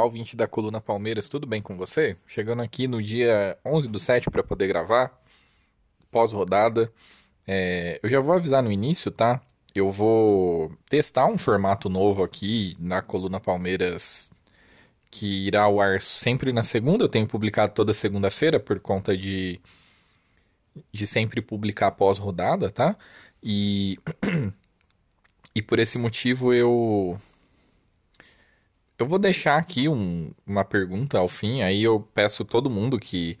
Olá, ouvinte da Coluna Palmeiras, tudo bem com você? Chegando aqui no dia 11 do 7 para poder gravar, pós-rodada. É, eu já vou avisar no início, tá? Eu vou testar um formato novo aqui na Coluna Palmeiras que irá ao ar sempre na segunda. Eu tenho publicado toda segunda-feira por conta de, de sempre publicar pós-rodada, tá? E, e por esse motivo eu eu vou deixar aqui um- uma pergunta ao fim, aí eu peço todo mundo que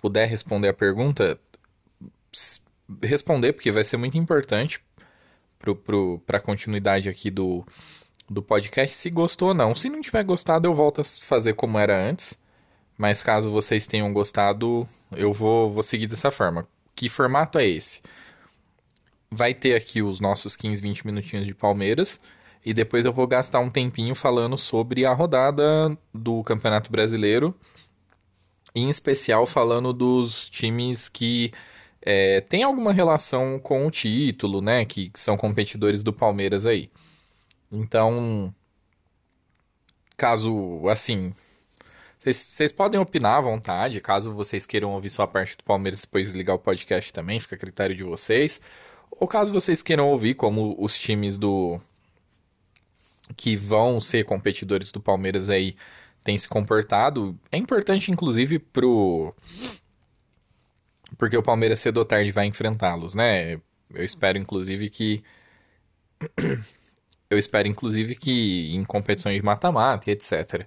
puder responder a pergunta, responder, porque vai ser muito importante para a continuidade aqui do, do podcast, se gostou ou não. Se não tiver gostado, eu volto a fazer como era antes, mas caso vocês tenham gostado, eu vou, vou seguir dessa forma. Que formato é esse? Vai ter aqui os nossos 15, 20 minutinhos de Palmeiras. E depois eu vou gastar um tempinho falando sobre a rodada do Campeonato Brasileiro. Em especial falando dos times que é, têm alguma relação com o título, né? Que, que são competidores do Palmeiras aí. Então, caso assim. Vocês podem opinar à vontade, caso vocês queiram ouvir só a parte do Palmeiras depois desligar o podcast também, fica a critério de vocês. Ou caso vocês queiram ouvir como os times do, que vão ser competidores do Palmeiras aí têm se comportado. É importante, inclusive, pro. Porque o Palmeiras cedo ou tarde vai enfrentá-los, né? Eu espero, inclusive, que. Eu espero, inclusive, que em competições de mata-mata e etc.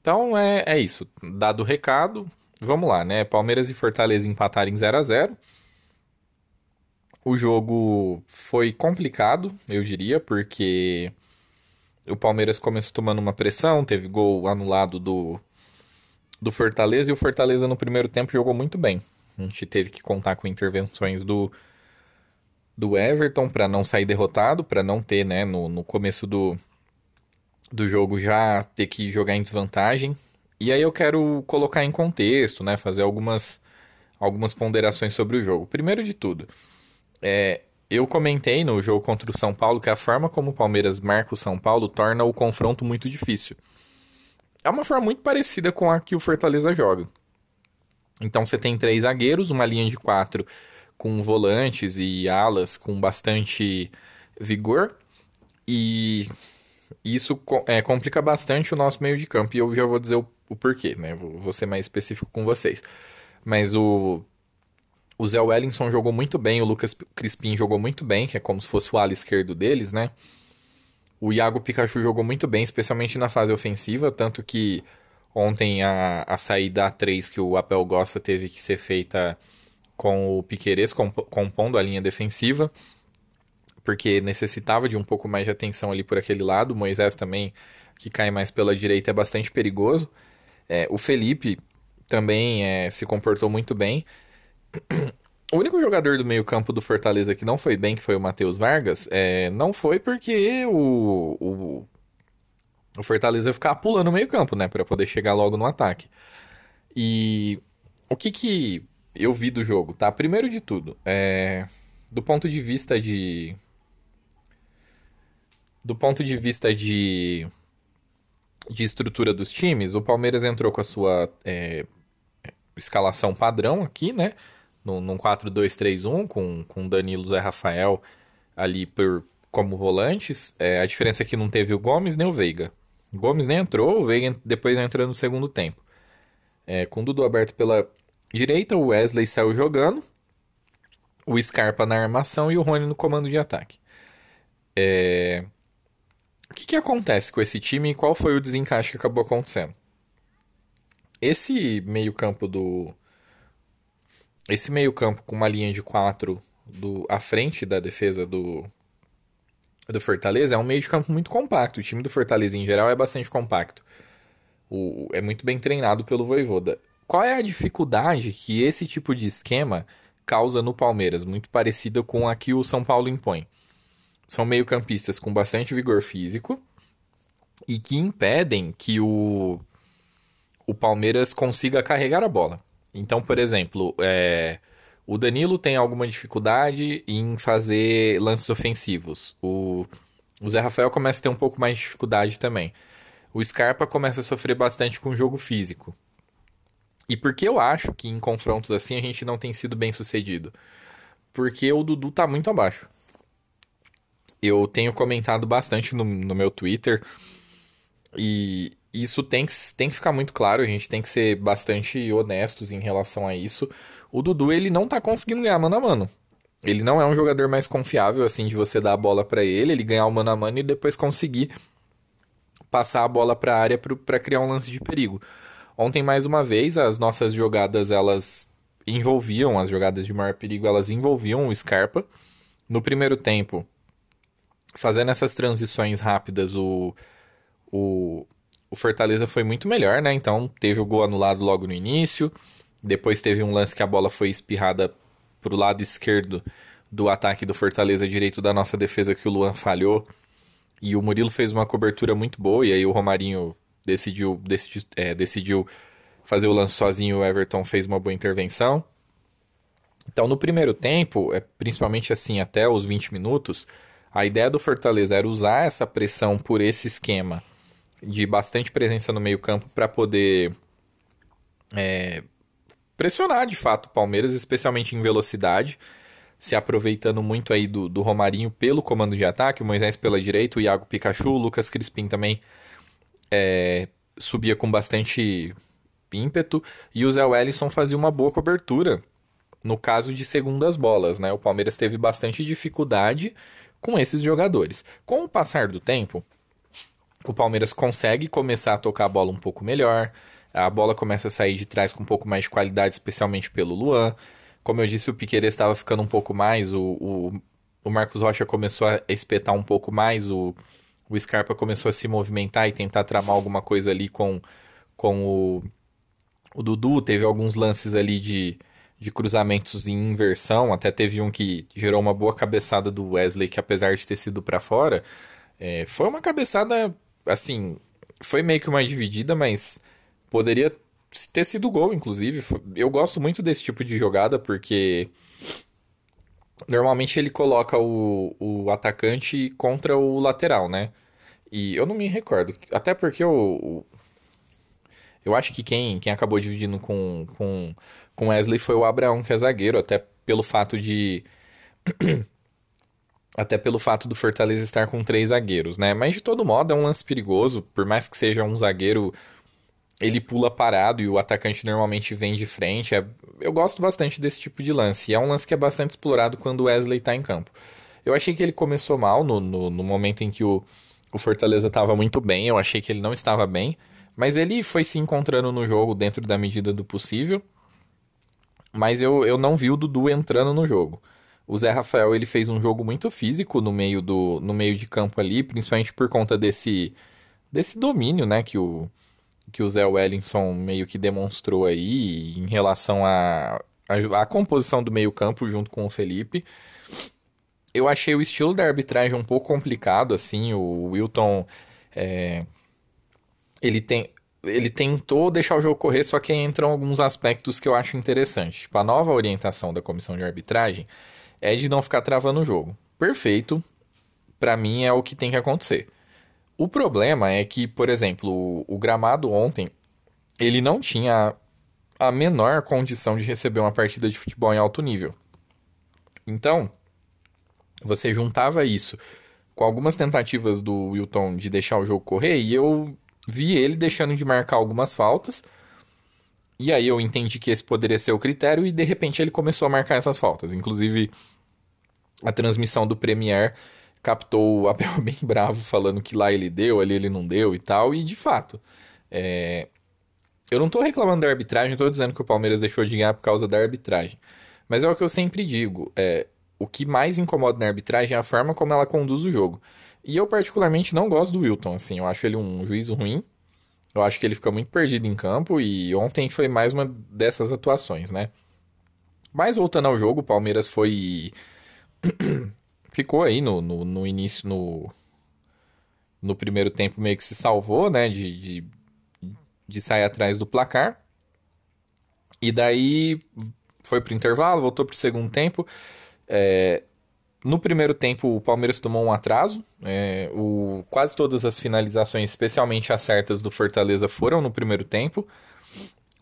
Então é, é isso. Dado o recado, vamos lá, né? Palmeiras e Fortaleza empataram em 0 a 0 O jogo foi complicado, eu diria, porque o Palmeiras começou tomando uma pressão, teve gol anulado do, do Fortaleza, e o Fortaleza no primeiro tempo jogou muito bem. A gente teve que contar com intervenções do, do Everton para não sair derrotado, para não ter, né, no, no começo do, do jogo já ter que jogar em desvantagem. E aí eu quero colocar em contexto, né, fazer algumas, algumas ponderações sobre o jogo. Primeiro de tudo, é, eu comentei no jogo contra o São Paulo que a forma como o Palmeiras marca o São Paulo torna o confronto muito difícil. É uma forma muito parecida com a que o Fortaleza joga. Então você tem três zagueiros, uma linha de quatro com volantes e alas com bastante vigor. E isso é, complica bastante o nosso meio de campo. E eu já vou dizer o, o porquê, né? Vou, vou ser mais específico com vocês. Mas o, o Zé Wellington jogou muito bem, o Lucas Crispim jogou muito bem, que é como se fosse o ala esquerdo deles, né? O Iago Pikachu jogou muito bem, especialmente na fase ofensiva, tanto que ontem a, a saída A3 que o Apel gosta teve que ser feita com o Piquerez comp- compondo a linha defensiva, porque necessitava de um pouco mais de atenção ali por aquele lado. O Moisés também, que cai mais pela direita, é bastante perigoso. É, o Felipe também é, se comportou muito bem. O único jogador do meio-campo do Fortaleza que não foi bem, que foi o Matheus Vargas, é, não foi porque o, o, o Fortaleza ficar pulando no meio-campo, né? Pra poder chegar logo no ataque. E o que que eu vi do jogo, tá? Primeiro de tudo, é, do ponto de vista de. Do ponto de vista de. De estrutura dos times, o Palmeiras entrou com a sua é, escalação padrão aqui, né? Num, num 4-2-3-1, com, com Danilo Zé Rafael ali por, como volantes. É, a diferença é que não teve o Gomes nem o Veiga. O Gomes nem entrou, o Veiga depois entrou no segundo tempo. É, com o Dudu aberto pela direita, o Wesley saiu jogando, o Scarpa na armação e o Rony no comando de ataque. É, O que, que acontece com esse time e qual foi o desencaixe que acabou acontecendo? Esse meio-campo do. Esse meio-campo com uma linha de quatro do, à frente da defesa do, do Fortaleza é um meio de campo muito compacto. O time do Fortaleza, em geral, é bastante compacto. O, é muito bem treinado pelo Voivoda. Qual é a dificuldade que esse tipo de esquema causa no Palmeiras? Muito parecida com a que o São Paulo impõe. São meio-campistas com bastante vigor físico e que impedem que o, o Palmeiras consiga carregar a bola. Então, por exemplo, é, o Danilo tem alguma dificuldade em fazer lances ofensivos. O, o Zé Rafael começa a ter um pouco mais de dificuldade também. O Scarpa começa a sofrer bastante com o jogo físico. E por que eu acho que em confrontos assim a gente não tem sido bem sucedido? Porque o Dudu tá muito abaixo. Eu tenho comentado bastante no, no meu Twitter e isso tem que, tem que ficar muito claro, a gente tem que ser bastante honestos em relação a isso. O Dudu, ele não tá conseguindo ganhar mano a mano. Ele não é um jogador mais confiável, assim, de você dar a bola para ele, ele ganhar o mano a mano e depois conseguir passar a bola para a área para criar um lance de perigo. Ontem, mais uma vez, as nossas jogadas, elas envolviam, as jogadas de maior perigo, elas envolviam o Scarpa. No primeiro tempo, fazendo essas transições rápidas, o, o, o Fortaleza foi muito melhor, né? Então, teve o gol anulado logo no início. Depois teve um lance que a bola foi espirrada pro lado esquerdo do ataque do Fortaleza, direito da nossa defesa, que o Luan falhou. E o Murilo fez uma cobertura muito boa, e aí o Romarinho decidiu, decidiu, é, decidiu fazer o lance sozinho, o Everton fez uma boa intervenção. Então, no primeiro tempo, é, principalmente assim, até os 20 minutos, a ideia do Fortaleza era usar essa pressão por esse esquema de bastante presença no meio-campo para poder é, pressionar de fato o Palmeiras, especialmente em velocidade, se aproveitando muito aí do, do Romarinho pelo comando de ataque, o Moisés pela direita, o Iago Pikachu, o Lucas Crispim também é, subia com bastante ímpeto e o Zé Wellison fazia uma boa cobertura no caso de segundas bolas, né? O Palmeiras teve bastante dificuldade com esses jogadores. Com o passar do tempo, o Palmeiras consegue começar a tocar a bola um pouco melhor, a bola começa a sair de trás com um pouco mais de qualidade, especialmente pelo Luan. Como eu disse, o Piqueires estava ficando um pouco mais, o, o, o Marcos Rocha começou a espetar um pouco mais, o, o Scarpa começou a se movimentar e tentar tramar alguma coisa ali com, com o, o Dudu. Teve alguns lances ali de, de cruzamentos em inversão, até teve um que gerou uma boa cabeçada do Wesley, que apesar de ter sido para fora, é, foi uma cabeçada, assim, foi meio que uma dividida, mas poderia ter sido gol, inclusive. Eu gosto muito desse tipo de jogada, porque Normalmente ele coloca o, o atacante contra o lateral, né? E eu não me recordo. Até porque o. Eu acho que quem, quem acabou dividindo com, com, com Wesley foi o Abraão, que é zagueiro, até pelo fato de. Até pelo fato do Fortaleza estar com três zagueiros, né? Mas de todo modo é um lance perigoso, por mais que seja um zagueiro ele pula parado e o atacante normalmente vem de frente. É, eu gosto bastante desse tipo de lance. E é um lance que é bastante explorado quando o Wesley está em campo. Eu achei que ele começou mal no, no, no momento em que o, o Fortaleza estava muito bem. Eu achei que ele não estava bem. Mas ele foi se encontrando no jogo dentro da medida do possível. Mas eu, eu não vi o Dudu entrando no jogo. O Zé Rafael ele fez um jogo muito físico no meio, do, no meio de campo ali, principalmente por conta desse, desse domínio né, que o, que o Zé Wellington meio que demonstrou aí em relação à a, a, a, composição do meio-campo junto com o Felipe. Eu achei o estilo da arbitragem um pouco complicado, assim. O Wilton. É, ele, tem, ele tentou deixar o jogo correr, só que entram alguns aspectos que eu acho interessantes. Tipo, a nova orientação da comissão de arbitragem é de não ficar travando o jogo. Perfeito. Para mim é o que tem que acontecer. O problema é que, por exemplo, o, gramado ontem, ele não tinha a menor condição de receber uma partida de futebol em alto nível. Então, você juntava isso com algumas tentativas do Wilton de deixar o jogo correr e eu vi ele deixando de marcar algumas faltas. E aí eu entendi que esse poderia ser o critério e de repente ele começou a marcar essas faltas. Inclusive, a transmissão do Premier captou o Abel bem bravo, falando que lá ele deu, ali ele não deu e tal, e de fato. É... Eu não tô reclamando da arbitragem, tô dizendo que o Palmeiras deixou de ganhar por causa da arbitragem. Mas é o que eu sempre digo: é... o que mais incomoda na arbitragem é a forma como ela conduz o jogo. E eu, particularmente, não gosto do Wilton, assim, eu acho ele um juízo ruim. Eu acho que ele fica muito perdido em campo e ontem foi mais uma dessas atuações, né? Mas voltando ao jogo, o Palmeiras foi. Ficou aí no, no, no, início, no, no primeiro tempo, meio que se salvou, né? De, de, de sair atrás do placar. E daí foi pro intervalo, voltou pro segundo tempo. É, no primeiro tempo, o Palmeiras tomou um atraso. É, o, quase todas as finalizações, especialmente as certas do Fortaleza, foram no primeiro tempo.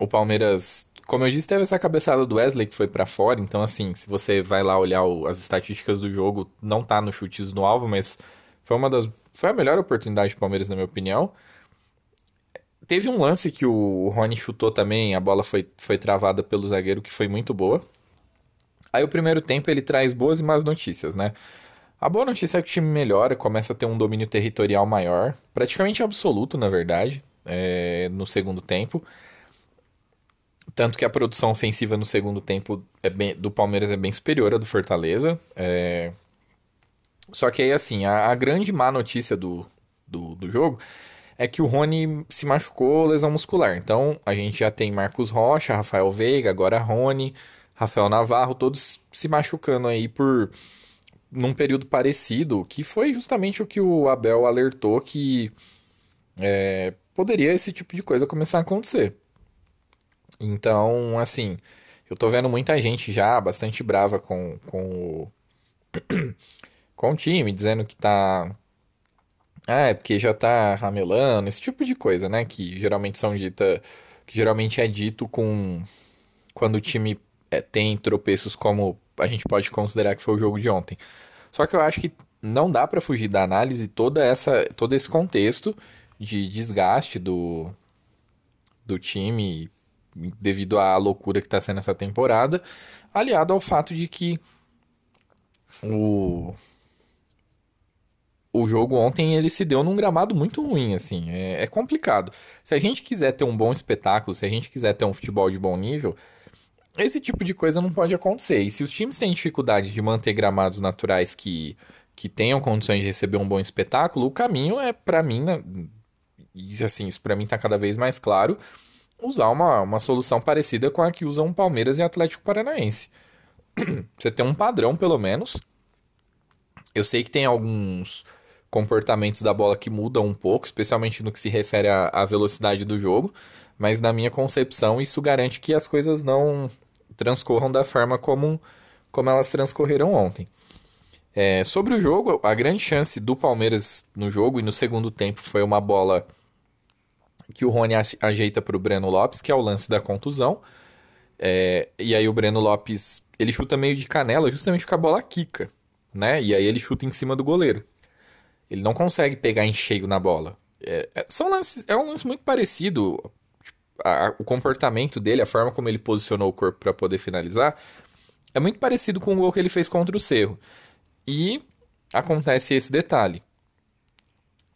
O Palmeiras, como eu disse, teve essa cabeçada do Wesley que foi para fora. Então, assim, se você vai lá olhar o, as estatísticas do jogo, não tá no chutes no alvo, mas foi uma das. Foi a melhor oportunidade do Palmeiras, na minha opinião. Teve um lance que o Rony chutou também, a bola foi, foi travada pelo zagueiro, que foi muito boa. Aí o primeiro tempo ele traz boas e más notícias, né? A boa notícia é que o time melhora, começa a ter um domínio territorial maior, praticamente absoluto, na verdade, é, no segundo tempo. Tanto que a produção ofensiva no segundo tempo é bem, do Palmeiras é bem superior à do Fortaleza. É... Só que aí, assim, a, a grande má notícia do, do, do, jogo é que o Rony se machucou lesão muscular. Então, a gente já tem Marcos Rocha, Rafael Veiga, agora Rony. Rafael Navarro, todos se machucando aí por num período parecido, que foi justamente o que o Abel alertou que é, poderia esse tipo de coisa começar a acontecer. Então, assim, eu tô vendo muita gente já bastante brava com, com o com o time, dizendo que tá ah, é porque já tá ramelando, esse tipo de coisa, né, que geralmente são dita que geralmente é dito com quando o time é, tem tropeços como a gente pode considerar que foi o jogo de ontem. Só que eu acho que não dá para fugir da análise toda essa, todo esse contexto de desgaste do, do time devido à loucura que está sendo essa temporada, aliado ao fato de que o o jogo ontem ele se deu num gramado muito ruim, assim, é, é complicado. Se a gente quiser ter um bom espetáculo, se a gente quiser ter um futebol de bom nível, esse tipo de coisa não pode acontecer. E se os times têm dificuldade de manter gramados naturais que, que tenham condições de receber um bom espetáculo, o caminho é, para mim, né, assim, isso para mim tá cada vez mais claro, usar uma, uma solução parecida com a que usam Palmeiras e Atlético Paranaense. Você tem um padrão, pelo menos. Eu sei que tem alguns comportamentos da bola que mudam um pouco, especialmente no que se refere à velocidade do jogo mas na minha concepção isso garante que as coisas não transcorram da forma como, como elas transcorreram ontem. É, sobre o jogo, a grande chance do Palmeiras no jogo e no segundo tempo foi uma bola que o Rony ajeita para o Breno Lopes, que é o lance da contusão. É, e aí o Breno Lopes ele chuta meio de canela justamente com a bola quica, né? E aí ele chuta em cima do goleiro. Ele não consegue pegar em cheio na bola. É, é são lances, é um lance muito parecido a, o comportamento dele, a forma como ele posicionou o corpo para poder finalizar, é muito parecido com o gol que ele fez contra o Cerro. E acontece esse detalhe.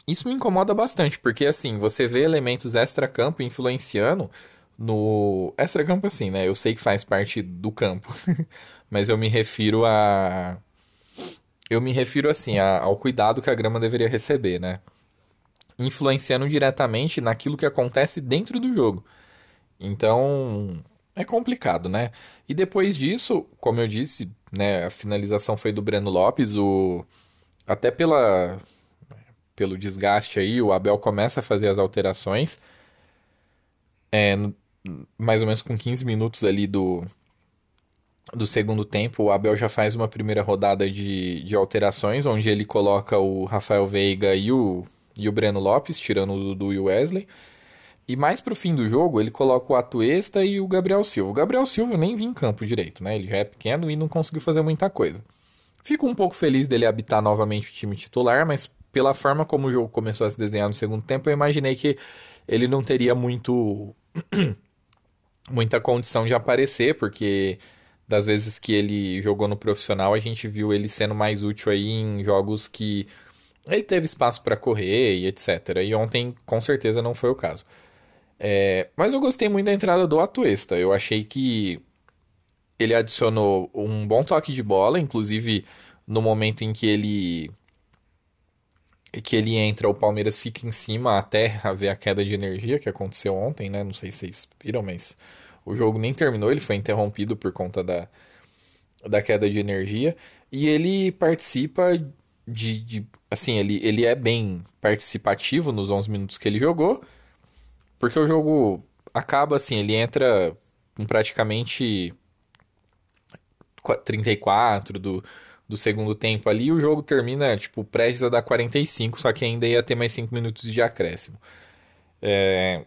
Isso me incomoda bastante, porque assim, você vê elementos extra-campo influenciando no. Extra-campo, assim, né? Eu sei que faz parte do campo, mas eu me refiro a. Eu me refiro, assim, a, ao cuidado que a grama deveria receber, né? Influenciando diretamente naquilo que acontece dentro do jogo. Então, é complicado, né? E depois disso, como eu disse, né, a finalização foi do Breno Lopes, o até pela pelo desgaste aí, o Abel começa a fazer as alterações. É, mais ou menos com 15 minutos ali do, do segundo tempo, o Abel já faz uma primeira rodada de, de alterações, onde ele coloca o Rafael Veiga e o, e o Breno Lopes, tirando o Dudu e o Wesley. E mais pro fim do jogo, ele coloca o Atuesta e o Gabriel Silva. O Gabriel Silva nem vinha em campo direito, né? Ele já é pequeno e não conseguiu fazer muita coisa. Fico um pouco feliz dele habitar novamente o time titular, mas pela forma como o jogo começou a se desenhar no segundo tempo, eu imaginei que ele não teria muito muita condição de aparecer, porque das vezes que ele jogou no profissional, a gente viu ele sendo mais útil aí em jogos que ele teve espaço para correr e etc. E ontem, com certeza, não foi o caso. É, mas eu gostei muito da entrada do Atuesta. Eu achei que ele adicionou um bom toque de bola, inclusive no momento em que ele que ele entra, o Palmeiras fica em cima até haver a queda de energia que aconteceu ontem, né? Não sei se vocês viram, mas o jogo nem terminou, ele foi interrompido por conta da, da queda de energia. E ele participa de, de, assim, ele, ele é bem participativo nos 11 minutos que ele jogou, porque o jogo acaba assim, ele entra com praticamente 34 do, do segundo tempo ali, e o jogo termina, tipo, prestes a dar 45, só que ainda ia ter mais 5 minutos de acréscimo. É...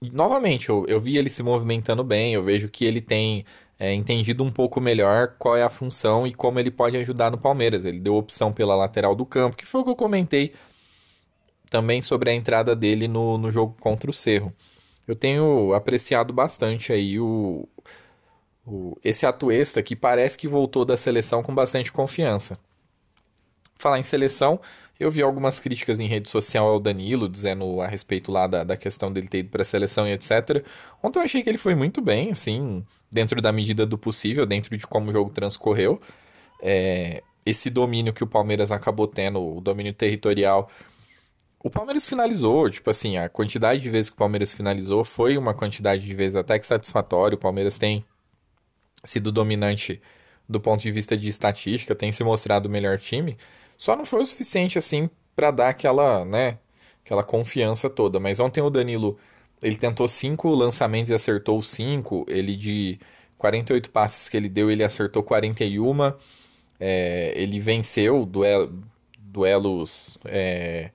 Novamente, eu, eu vi ele se movimentando bem, eu vejo que ele tem é, entendido um pouco melhor qual é a função e como ele pode ajudar no Palmeiras. Ele deu opção pela lateral do campo, que foi o que eu comentei também sobre a entrada dele no, no jogo contra o Cerro. Eu tenho apreciado bastante aí o, o, esse Atuesta que parece que voltou da seleção com bastante confiança. Falar em seleção, eu vi algumas críticas em rede social ao Danilo, dizendo a respeito lá da, da questão dele ter ido para a seleção e etc. Ontem eu achei que ele foi muito bem, assim, dentro da medida do possível, dentro de como o jogo transcorreu. É, esse domínio que o Palmeiras acabou tendo, o domínio territorial. O Palmeiras finalizou, tipo assim, a quantidade de vezes que o Palmeiras finalizou foi uma quantidade de vezes até que satisfatória. O Palmeiras tem sido dominante do ponto de vista de estatística, tem se mostrado o melhor time. Só não foi o suficiente assim para dar aquela, né, aquela confiança toda. Mas ontem o Danilo, ele tentou cinco lançamentos e acertou cinco. Ele de 48 passes que ele deu, ele acertou 41. É, ele venceu duel, duelos, é,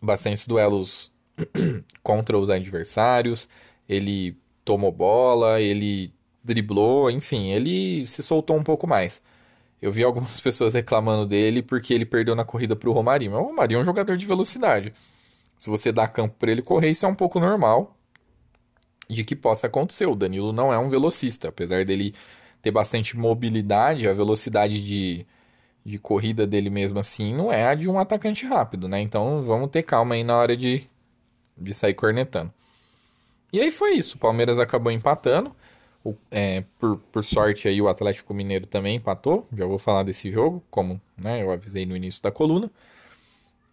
bastantes duelos contra os adversários. Ele tomou bola, ele driblou, enfim, ele se soltou um pouco mais. Eu vi algumas pessoas reclamando dele porque ele perdeu na corrida para o Romarinho. Mas o Romarinho é um jogador de velocidade. Se você dá campo para ele correr, isso é um pouco normal de que possa acontecer. O Danilo não é um velocista, apesar dele ter bastante mobilidade, a velocidade de, de corrida dele mesmo assim não é a de um atacante rápido, né? Então vamos ter calma aí na hora de, de sair cornetando. E aí foi isso. O Palmeiras acabou empatando. O, é, por, por sorte aí o Atlético Mineiro também empatou. Já vou falar desse jogo, como né, eu avisei no início da coluna.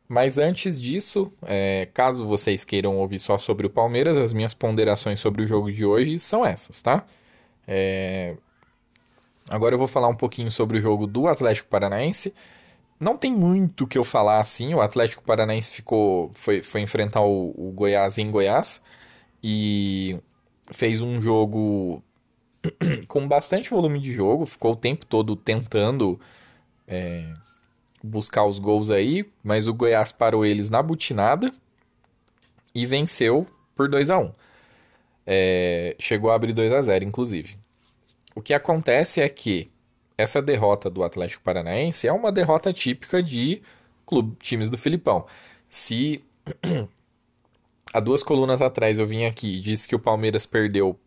Mas antes disso, é, caso vocês queiram ouvir só sobre o Palmeiras, as minhas ponderações sobre o jogo de hoje são essas, tá? É... Agora eu vou falar um pouquinho sobre o jogo do Atlético Paranaense. Não tem muito que eu falar assim. O Atlético Paranaense ficou, foi, foi enfrentar o, o Goiás em Goiás e fez um jogo com bastante volume de jogo, ficou o tempo todo tentando é, buscar os gols aí, mas o Goiás parou eles na butinada e venceu por 2 a 1 é, Chegou a abrir 2 a 0 inclusive. O que acontece é que essa derrota do Atlético Paranaense é uma derrota típica de clube, times do Filipão. Se há duas colunas atrás eu vim aqui e disse que o Palmeiras perdeu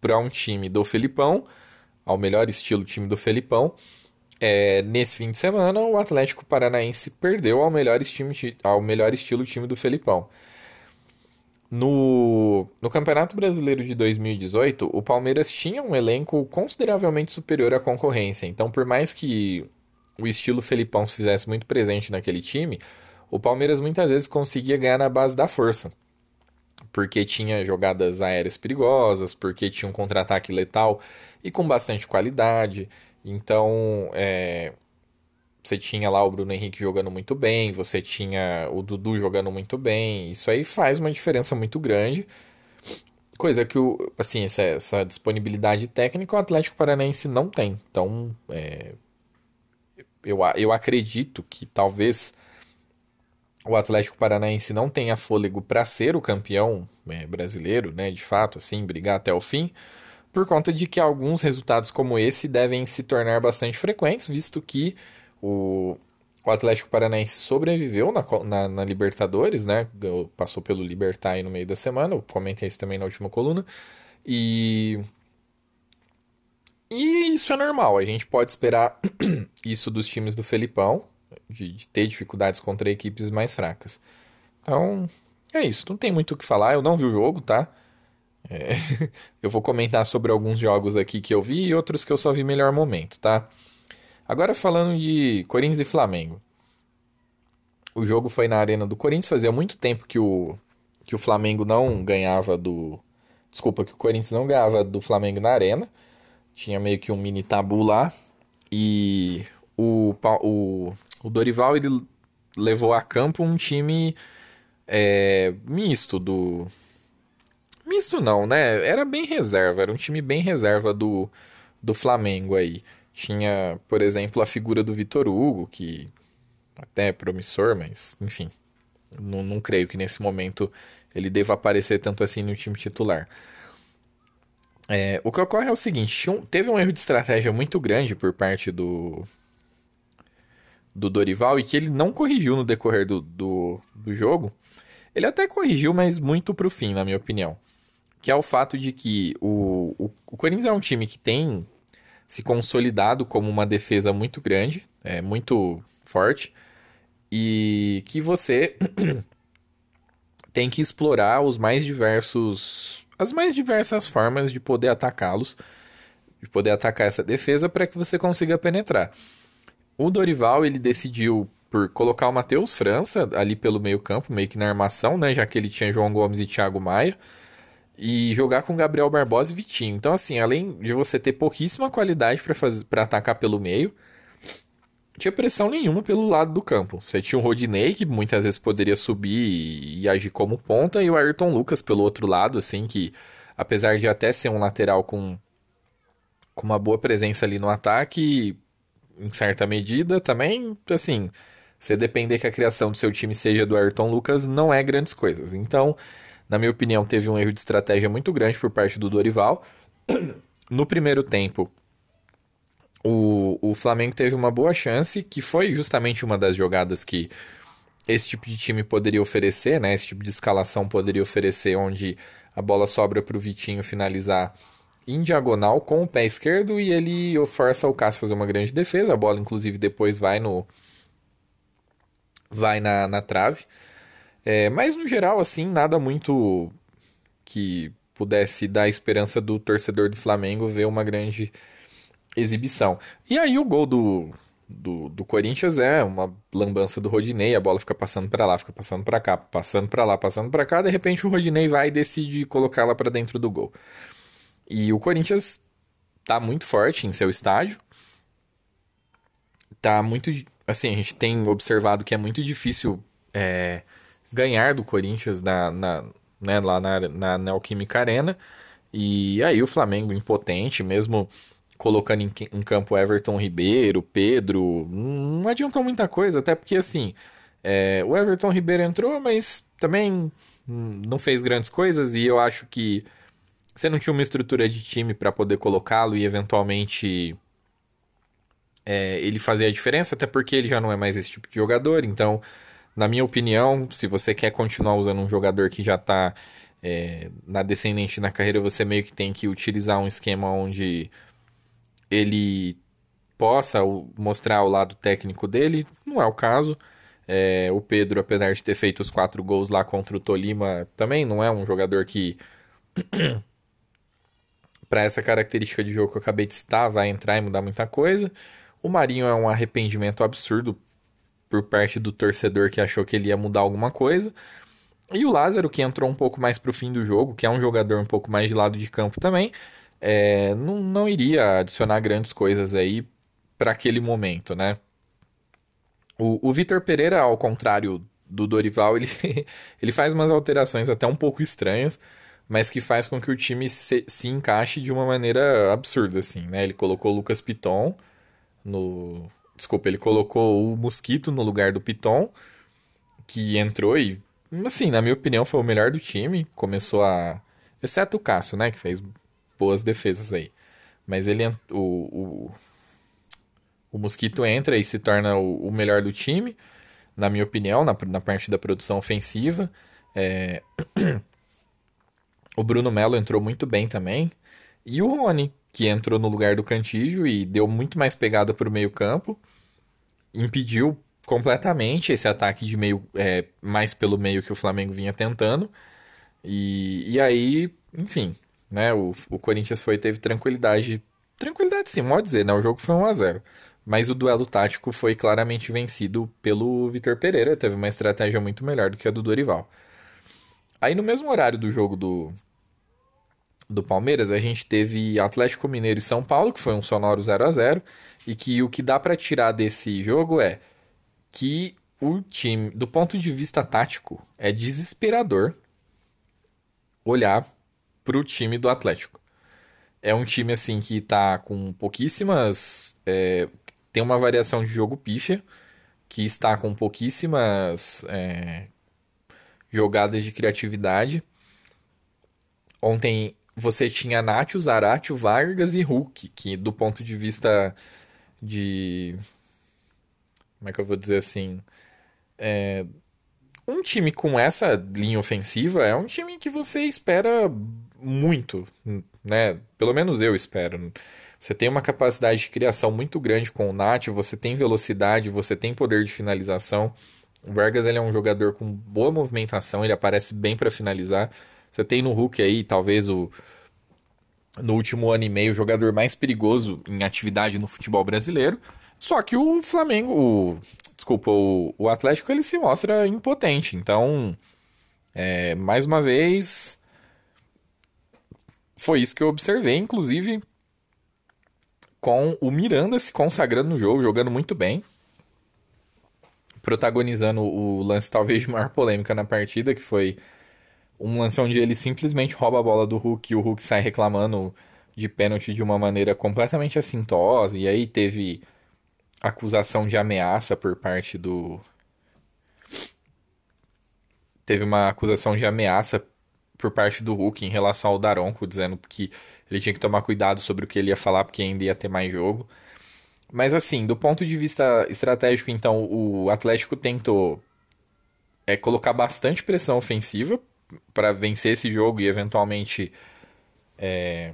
para um time do Felipão, ao melhor estilo time do Felipão. É, nesse fim de semana, o Atlético Paranaense perdeu ao melhor, estime, ao melhor estilo time do Felipão. No, no Campeonato Brasileiro de 2018, o Palmeiras tinha um elenco consideravelmente superior à concorrência. Então, por mais que o estilo Felipão se fizesse muito presente naquele time, o Palmeiras muitas vezes conseguia ganhar na base da força porque tinha jogadas aéreas perigosas, porque tinha um contra-ataque letal e com bastante qualidade. Então, é, você tinha lá o Bruno Henrique jogando muito bem, você tinha o Dudu jogando muito bem. Isso aí faz uma diferença muito grande. Coisa que, o, assim, essa, essa disponibilidade técnica o Atlético Paranaense não tem. Então, é, eu, eu acredito que talvez o Atlético Paranaense não tenha fôlego para ser o campeão é, brasileiro, né, de fato, assim, brigar até o fim, por conta de que alguns resultados como esse devem se tornar bastante frequentes, visto que o, o Atlético Paranaense sobreviveu na, na, na, Libertadores, né, passou pelo Libertar no meio da semana, eu comentei isso também na última coluna, e E isso é normal, a gente pode esperar isso dos times do Felipão, de, de ter dificuldades contra equipes mais fracas. Então, é isso, não tem muito o que falar, eu não vi o jogo, tá? É, eu vou comentar sobre alguns jogos aqui que eu vi e outros que eu só vi melhor momento, tá? Agora falando de Corinthians e Flamengo. O jogo foi na arena do Corinthians, fazia muito tempo que o, que o Flamengo não ganhava do. Desculpa, que o Corinthians não ganhava do Flamengo na arena. Tinha meio que um mini tabu lá. E o, o, o Dorival ele levou a campo um time é, misto do. Misto não, né? Era bem reserva, era um time bem reserva do, do Flamengo aí. Tinha, por exemplo, a figura do Vitor Hugo, que até é promissor, mas enfim. Não, não creio que nesse momento ele deva aparecer tanto assim no time titular. É, o que ocorre é o seguinte: teve um erro de estratégia muito grande por parte do, do Dorival e que ele não corrigiu no decorrer do, do, do jogo. Ele até corrigiu, mas muito pro fim, na minha opinião. Que é o fato de que o, o, o Corinthians é um time que tem se consolidado como uma defesa muito grande, é muito forte, e que você tem que explorar os mais diversos as mais diversas formas de poder atacá-los, de poder atacar essa defesa para que você consiga penetrar. O Dorival ele decidiu por colocar o Matheus França ali pelo meio-campo, meio que na armação, né, já que ele tinha João Gomes e Thiago Maia e jogar com Gabriel Barbosa e Vitinho. Então, assim, além de você ter pouquíssima qualidade para atacar pelo meio, tinha pressão nenhuma pelo lado do campo. Você tinha o Rodinei, que muitas vezes poderia subir e, agir como ponta, e o Ayrton Lucas pelo outro lado, assim, que apesar de até ser um lateral com, com uma boa presença ali no ataque, em certa medida também, assim, você depender que a criação do seu time seja do Ayrton Lucas, não é grandes coisas. Então, na minha opinião, teve um erro de estratégia muito grande por parte do Dorival. No primeiro tempo, o, o Flamengo teve uma boa chance, que foi justamente uma das jogadas que esse tipo de time poderia oferecer, né? Esse tipo de escalação poderia oferecer, onde a bola sobra para o Vitinho finalizar em diagonal com o pé esquerdo e ele força o Cássio a fazer uma grande defesa. A bola, inclusive, depois vai no vai na, na trave. É, mas no geral, assim, nada muito que pudesse dar esperança do torcedor do Flamengo ver uma grande exibição. E aí o gol do, do, do Corinthians é uma lambança do Rodinei, a bola fica passando para lá, fica passando para cá, passando para lá, passando para cá, de repente o Rodinei vai e decide colocá-la para dentro do gol. E o Corinthians tá muito forte em seu estádio. Tá muito, assim, a gente tem observado que é muito difícil é, ganhar do Corinthians na, na, né, lá na, na Neoquímica Arena. E aí o Flamengo impotente, mesmo colocando em, em, campo Everton Ribeiro, Pedro, não adiantou muita coisa, até porque assim, é, o Everton Ribeiro entrou, mas também não fez grandes coisas e eu acho que você não tinha uma estrutura de time para poder colocá-lo e eventualmente é, ele fazer a diferença, até porque ele já não é mais esse tipo de jogador, então na minha opinião, se você quer continuar usando um jogador que já está é, na descendente na carreira, você meio que tem que utilizar um esquema onde ele possa mostrar o lado técnico dele. Não é o caso. É, o Pedro, apesar de ter feito os quatro gols lá contra o Tolima, também não é um jogador que, para essa característica de jogo que eu acabei de citar, vai entrar e mudar muita coisa. O Marinho é um arrependimento absurdo por parte do torcedor que achou que ele ia mudar alguma coisa. E o Lázaro, que entrou um pouco mais para o fim do jogo, que é um jogador um pouco mais de lado de campo também, é, não, não iria adicionar grandes coisas aí para aquele momento, né? O, o Vitor Pereira, ao contrário do Dorival, ele, ele faz umas alterações até um pouco estranhas, mas que faz com que o time se, se encaixe de uma maneira absurda, assim, né? Ele colocou o Lucas Piton no, Desculpa, ele colocou o Mosquito no lugar do Piton, que entrou e, assim, na minha opinião, foi o melhor do time. Começou a. Exceto o Cássio, né? Que fez boas defesas aí. Mas ele. O, o, o Mosquito entra e se torna o, o melhor do time, na minha opinião, na, na parte da produção ofensiva. É... o Bruno Melo entrou muito bem também. E o Rony, que entrou no lugar do Cantígio e deu muito mais pegada para o meio campo, impediu completamente esse ataque de meio é, mais pelo meio que o Flamengo vinha tentando. E, e aí, enfim, né, o, o Corinthians foi teve tranquilidade, tranquilidade sim, pode dizer, né, o jogo foi 1 a 0. Mas o duelo tático foi claramente vencido pelo Vitor Pereira, teve uma estratégia muito melhor do que a do Dorival. Aí no mesmo horário do jogo do, do Palmeiras, a gente teve Atlético Mineiro e São Paulo, que foi um sonoro 0 a 0 e que o que dá para tirar desse jogo é que o time, do ponto de vista tático, é desesperador olhar para o time do Atlético. É um time assim que está com pouquíssimas. É, tem uma variação de jogo pífia, que está com pouquíssimas é, jogadas de criatividade. Ontem você tinha Nacho, Zaratio, Vargas e Hulk, que do ponto de vista de. Como é que eu vou dizer assim? É, um time com essa linha ofensiva é um time que você espera muito, né? Pelo menos eu espero. Você tem uma capacidade de criação muito grande com o Nath, você tem velocidade, você tem poder de finalização. O Vargas ele é um jogador com boa movimentação, ele aparece bem para finalizar. Você tem no Hulk aí, talvez o no último ano e meio, o jogador mais perigoso em atividade no futebol brasileiro. Só que o Flamengo, o, desculpa, o, o Atlético ele se mostra impotente. Então, é, mais uma vez, foi isso que eu observei, inclusive com o Miranda se consagrando no jogo, jogando muito bem protagonizando o lance talvez de maior polêmica na partida, que foi um lance onde ele simplesmente rouba a bola do Hulk e o Hulk sai reclamando de pênalti de uma maneira completamente assintosa, e aí teve acusação de ameaça por parte do. Teve uma acusação de ameaça por parte do Hulk em relação ao Daronco, dizendo que ele tinha que tomar cuidado sobre o que ele ia falar, porque ainda ia ter mais jogo. Mas assim, do ponto de vista estratégico, então, o Atlético tentou é, colocar bastante pressão ofensiva para vencer esse jogo e eventualmente é,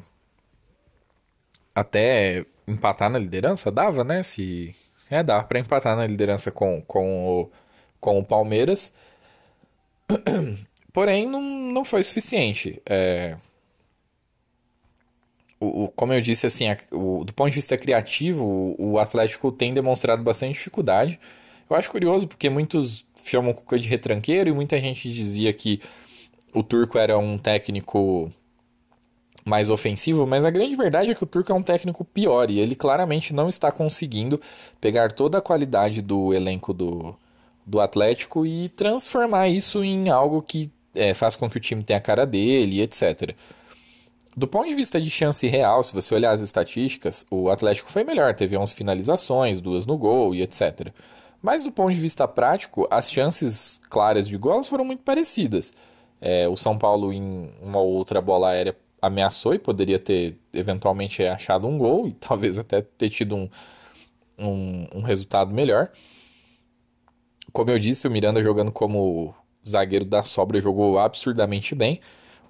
até empatar na liderança. Dava, né? Se é, dá para empatar na liderança com, com, o, com o Palmeiras. Porém, não, não foi suficiente. É, o, como eu disse, assim, a, o, do ponto de vista criativo, o, o, Atlético tem demonstrado bastante dificuldade. Eu acho curioso porque muitos chamam o Cuca de retranqueiro e muita gente dizia que o Turco era um técnico mais ofensivo, mas a grande verdade é que o Turco é um técnico pior e ele claramente não está conseguindo pegar toda a qualidade do elenco do, do Atlético e transformar isso em algo que é, faz com que o time tenha a cara dele, etc. Do ponto de vista de chance real, se você olhar as estatísticas, o Atlético foi melhor, teve 11 finalizações, duas no gol e etc. Mas do ponto de vista prático, as chances claras de gols foram muito parecidas. É, o São Paulo, em uma ou outra bola aérea, ameaçou e poderia ter eventualmente achado um gol e talvez até ter tido um, um, um resultado melhor. Como eu disse, o Miranda jogando como zagueiro da sobra jogou absurdamente bem.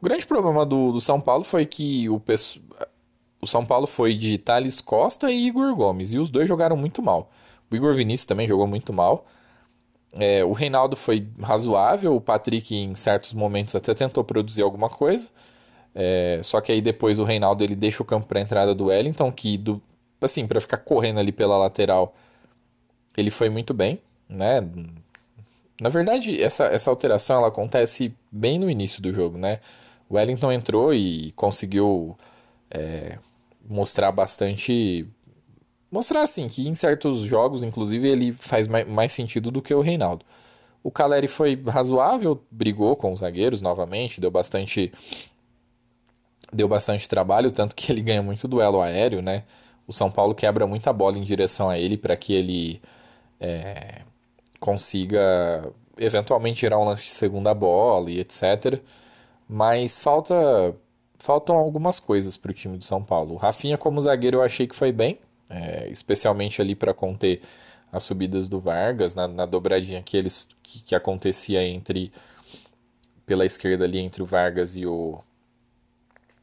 O grande problema do, do São Paulo foi que o, o São Paulo foi de Thales Costa e Igor Gomes, e os dois jogaram muito mal. O Igor Vinícius também jogou muito mal. É, o Reinaldo foi razoável, o Patrick em certos momentos até tentou produzir alguma coisa. É, só que aí depois o Reinaldo ele deixa o campo para a entrada do Wellington, que do, assim, para ficar correndo ali pela lateral, ele foi muito bem, né? Na verdade, essa, essa alteração ela acontece bem no início do jogo, né? O Wellington entrou e conseguiu é, mostrar bastante. Mostrar assim que em certos jogos, inclusive, ele faz mais, sentido do que o Reinaldo. O Caleri foi razoável, brigou com os zagueiros novamente, deu bastante deu bastante trabalho, tanto que ele ganha muito duelo aéreo, né? O São Paulo quebra muita bola em direção a ele para que ele é, consiga eventualmente tirar um lance de segunda bola e etc. Mas falta faltam algumas coisas para o time do São Paulo. O Rafinha como zagueiro eu achei que foi bem, é, especialmente ali para conter as subidas do Vargas na, na dobradinha que eles que, que, acontecia entre pela esquerda ali entre o Vargas e o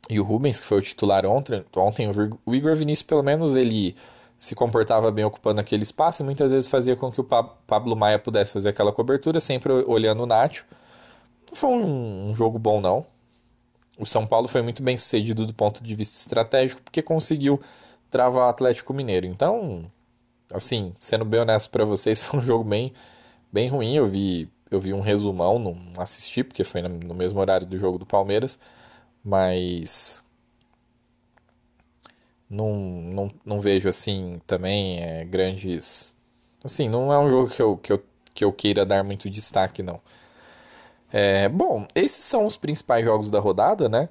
e o Rubens, que foi o titular ontem, ontem o Igor Vinícius, pelo menos, ele se comportava bem ocupando aquele espaço e muitas vezes fazia com que o Pablo Maia pudesse fazer aquela cobertura, sempre olhando o Nacho. Não foi um, jogo bom, não. O São Paulo foi muito bem sucedido do ponto de vista estratégico, porque conseguiu travar o Atlético Mineiro. Então, assim, sendo bem honesto para vocês, foi um jogo bem, bem ruim. Eu vi, eu vi um resumão, não assisti, porque foi no mesmo horário do jogo do Palmeiras, mas não, não, não vejo assim também é, grandes. Assim, não é um jogo que eu, que, eu, que eu queira dar muito destaque, não. É, bom, esses são os principais jogos da rodada, né?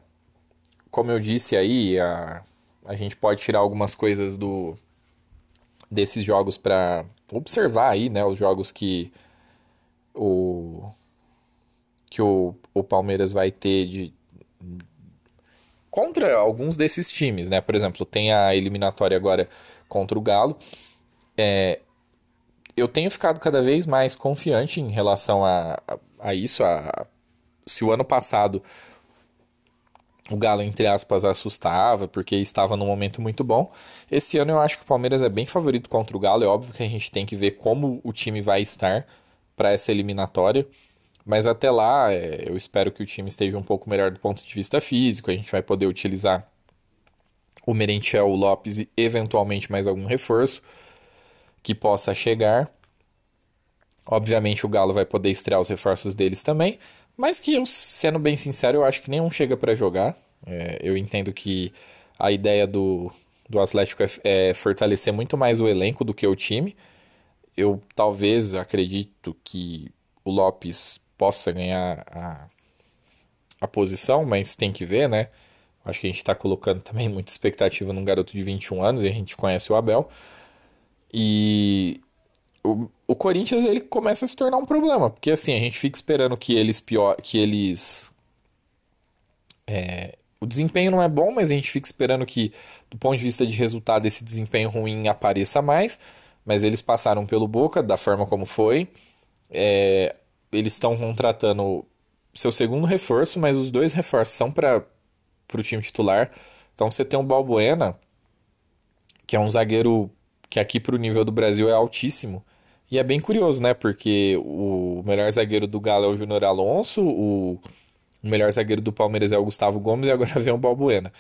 Como eu disse aí, a, a gente pode tirar algumas coisas do desses jogos para observar aí, né? Os jogos que o que o, o Palmeiras vai ter de, contra alguns desses times, né? Por exemplo, tem a eliminatória agora contra o Galo. É, eu tenho ficado cada vez mais confiante em relação a, a, a isso. A, se o ano passado o Galo, entre aspas, assustava porque estava num momento muito bom. Esse ano eu acho que o Palmeiras é bem favorito contra o Galo. É óbvio que a gente tem que ver como o time vai estar para essa eliminatória. Mas até lá, é, eu espero que o time esteja um pouco melhor do ponto de vista físico. A gente vai poder utilizar o Merentiel, o Lopes e eventualmente mais algum reforço que possa chegar. Obviamente o Galo vai poder estrear os reforços deles também, mas que eu, sendo bem sincero, eu acho que nenhum chega para jogar. É, eu entendo que a ideia do, do Atlético é, é fortalecer muito mais o elenco do que o time. Eu talvez acredito que o Lopes possa ganhar a, a posição, mas tem que ver, né? Acho que a gente está colocando também muita expectativa num garoto de 21 anos e a gente conhece o Abel. E o, o Corinthians ele começa a se tornar um problema, porque assim, a gente fica esperando que eles pior, que eles é, o desempenho não é bom, mas a gente fica esperando que do ponto de vista de resultado esse desempenho ruim apareça mais, mas eles passaram pelo Boca da forma como foi. É, eles estão contratando seu segundo reforço, mas os dois reforços são para o time titular. Então você tem um Balbuena, que é um zagueiro que aqui para o nível do Brasil é altíssimo. E é bem curioso, né? Porque o melhor zagueiro do Galo é o Júnior Alonso, o melhor zagueiro do Palmeiras é o Gustavo Gomes e agora vem o Balbuena.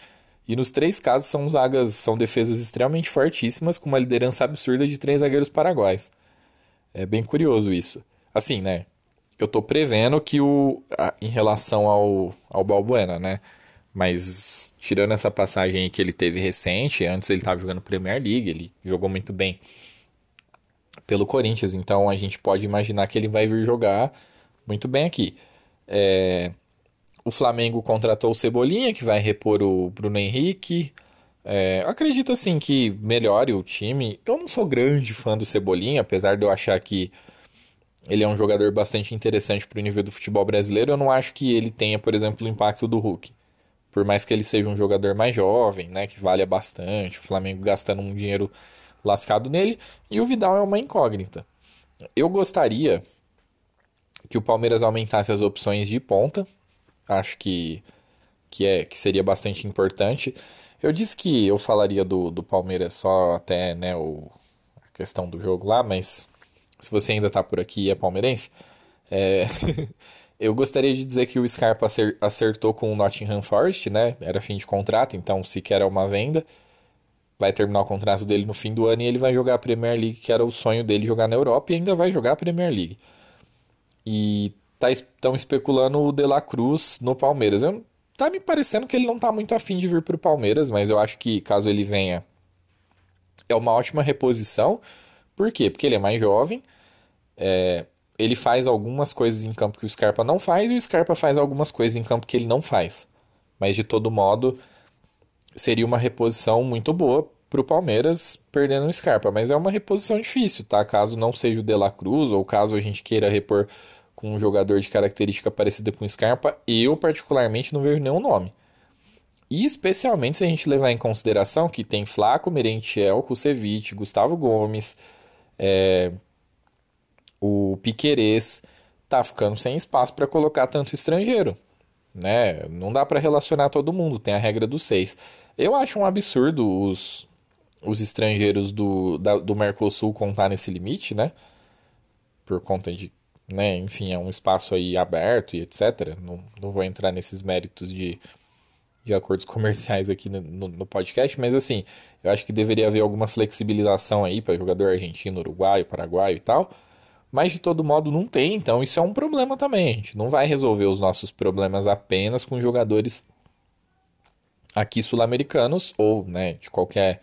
E nos três casos são zagas, são defesas extremamente fortíssimas, com uma liderança absurda de três zagueiros paraguaios. É bem curioso isso. Assim, né? eu tô prevendo que o. Em relação ao, ao Balbuena, né? Mas tirando essa passagem que ele teve recente, antes ele estava jogando Premier League, ele jogou muito bem pelo Corinthians, então a gente pode imaginar que ele vai vir jogar muito bem aqui. É, o Flamengo contratou o Cebolinha, que vai repor o Bruno Henrique. É, acredito assim que melhore o time. Eu não sou grande fã do Cebolinha, apesar de eu achar que ele é um jogador bastante interessante para o nível do futebol brasileiro. Eu não acho que ele tenha, por exemplo, o impacto do Hulk. Por mais que ele seja um jogador mais jovem, né, que valha bastante, o Flamengo gastando um dinheiro lascado nele, e o Vidal é uma incógnita. Eu gostaria que o Palmeiras aumentasse as opções de ponta. Acho que, que, é, que seria bastante importante. Eu disse que eu falaria do, do Palmeiras só até né, o, a questão do jogo lá, mas se você ainda está por aqui e é palmeirense, é... eu gostaria de dizer que o Scarpa acertou com o Nottingham Forest, né? Era fim de contrato, então sequer é uma venda. Vai terminar o contrato dele no fim do ano e ele vai jogar a Premier League, que era o sonho dele jogar na Europa, e ainda vai jogar a Premier League. E estão tá, especulando o De La Cruz no Palmeiras. Eu, tá me parecendo que ele não tá muito afim de vir para o Palmeiras, mas eu acho que caso ele venha, é uma ótima reposição por quê? Porque ele é mais jovem, é, ele faz algumas coisas em campo que o Scarpa não faz e o Scarpa faz algumas coisas em campo que ele não faz. Mas de todo modo, seria uma reposição muito boa para o Palmeiras perdendo o Scarpa. Mas é uma reposição difícil, tá? Caso não seja o De La Cruz ou caso a gente queira repor com um jogador de característica parecida com o Scarpa, eu particularmente não vejo nenhum nome. E especialmente se a gente levar em consideração que tem Flaco, Merentiel, Kusevich, Gustavo Gomes, é, o Piquerez tá ficando sem espaço para colocar tanto estrangeiro. né? Não dá para relacionar todo mundo, tem a regra dos seis. Eu acho um absurdo os, os estrangeiros do, da, do Mercosul contar nesse limite, né? Por conta de, né, enfim, é um espaço aí aberto e etc. Não, não vou entrar nesses méritos de, de acordos comerciais aqui no, no, no podcast, mas assim, eu acho que deveria haver alguma flexibilização aí para jogador argentino, uruguaio, paraguaio e tal. Mas de todo modo não tem, então isso é um problema também. A gente não vai resolver os nossos problemas apenas com jogadores aqui sul-americanos ou né, de qualquer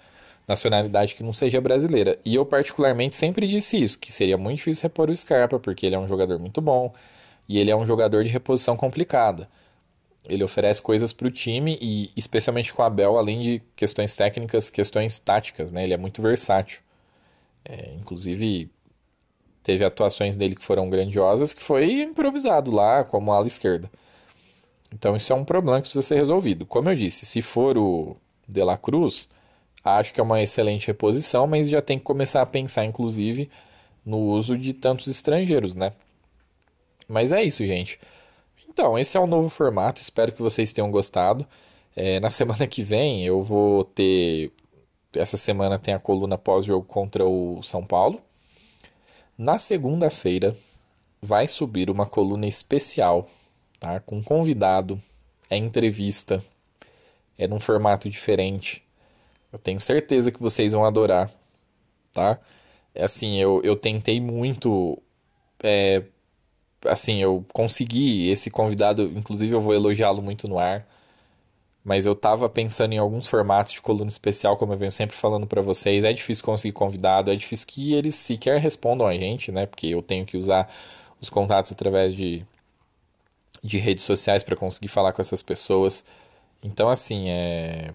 nacionalidade que não seja brasileira. E eu particularmente sempre disse isso, que seria muito difícil repor o Scarpa, porque ele é um jogador muito bom e ele é um jogador de reposição complicada. Ele oferece coisas para o time e especialmente com o Abel, além de questões técnicas, questões táticas, né? Ele é muito versátil. É, inclusive teve atuações dele que foram grandiosas, que foi improvisado lá como ala esquerda. Então isso é um problema que precisa ser resolvido. Como eu disse, se for o De La Cruz, acho que é uma excelente reposição, mas já tem que começar a pensar, inclusive, no uso de tantos estrangeiros, né? Mas é isso, gente. Então, esse é o novo formato, espero que vocês tenham gostado. É, na semana que vem eu vou ter. Essa semana tem a coluna pós-jogo contra o São Paulo. Na segunda-feira vai subir uma coluna especial, tá? Com convidado, é entrevista, é num formato diferente. Eu tenho certeza que vocês vão adorar, tá? É assim, eu, eu tentei muito. É, assim, eu consegui esse convidado, inclusive eu vou elogiá-lo muito no ar mas eu tava pensando em alguns formatos de coluna especial, como eu venho sempre falando para vocês. É difícil conseguir convidado, é difícil que eles sequer respondam a gente, né? Porque eu tenho que usar os contatos através de, de redes sociais para conseguir falar com essas pessoas. Então, assim, é.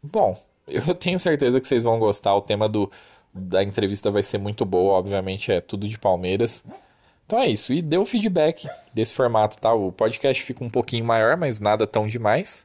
Bom, eu tenho certeza que vocês vão gostar. O tema do, da entrevista vai ser muito boa, obviamente é tudo de Palmeiras. Então é isso. E dê o feedback desse formato, tá? O podcast fica um pouquinho maior, mas nada tão demais.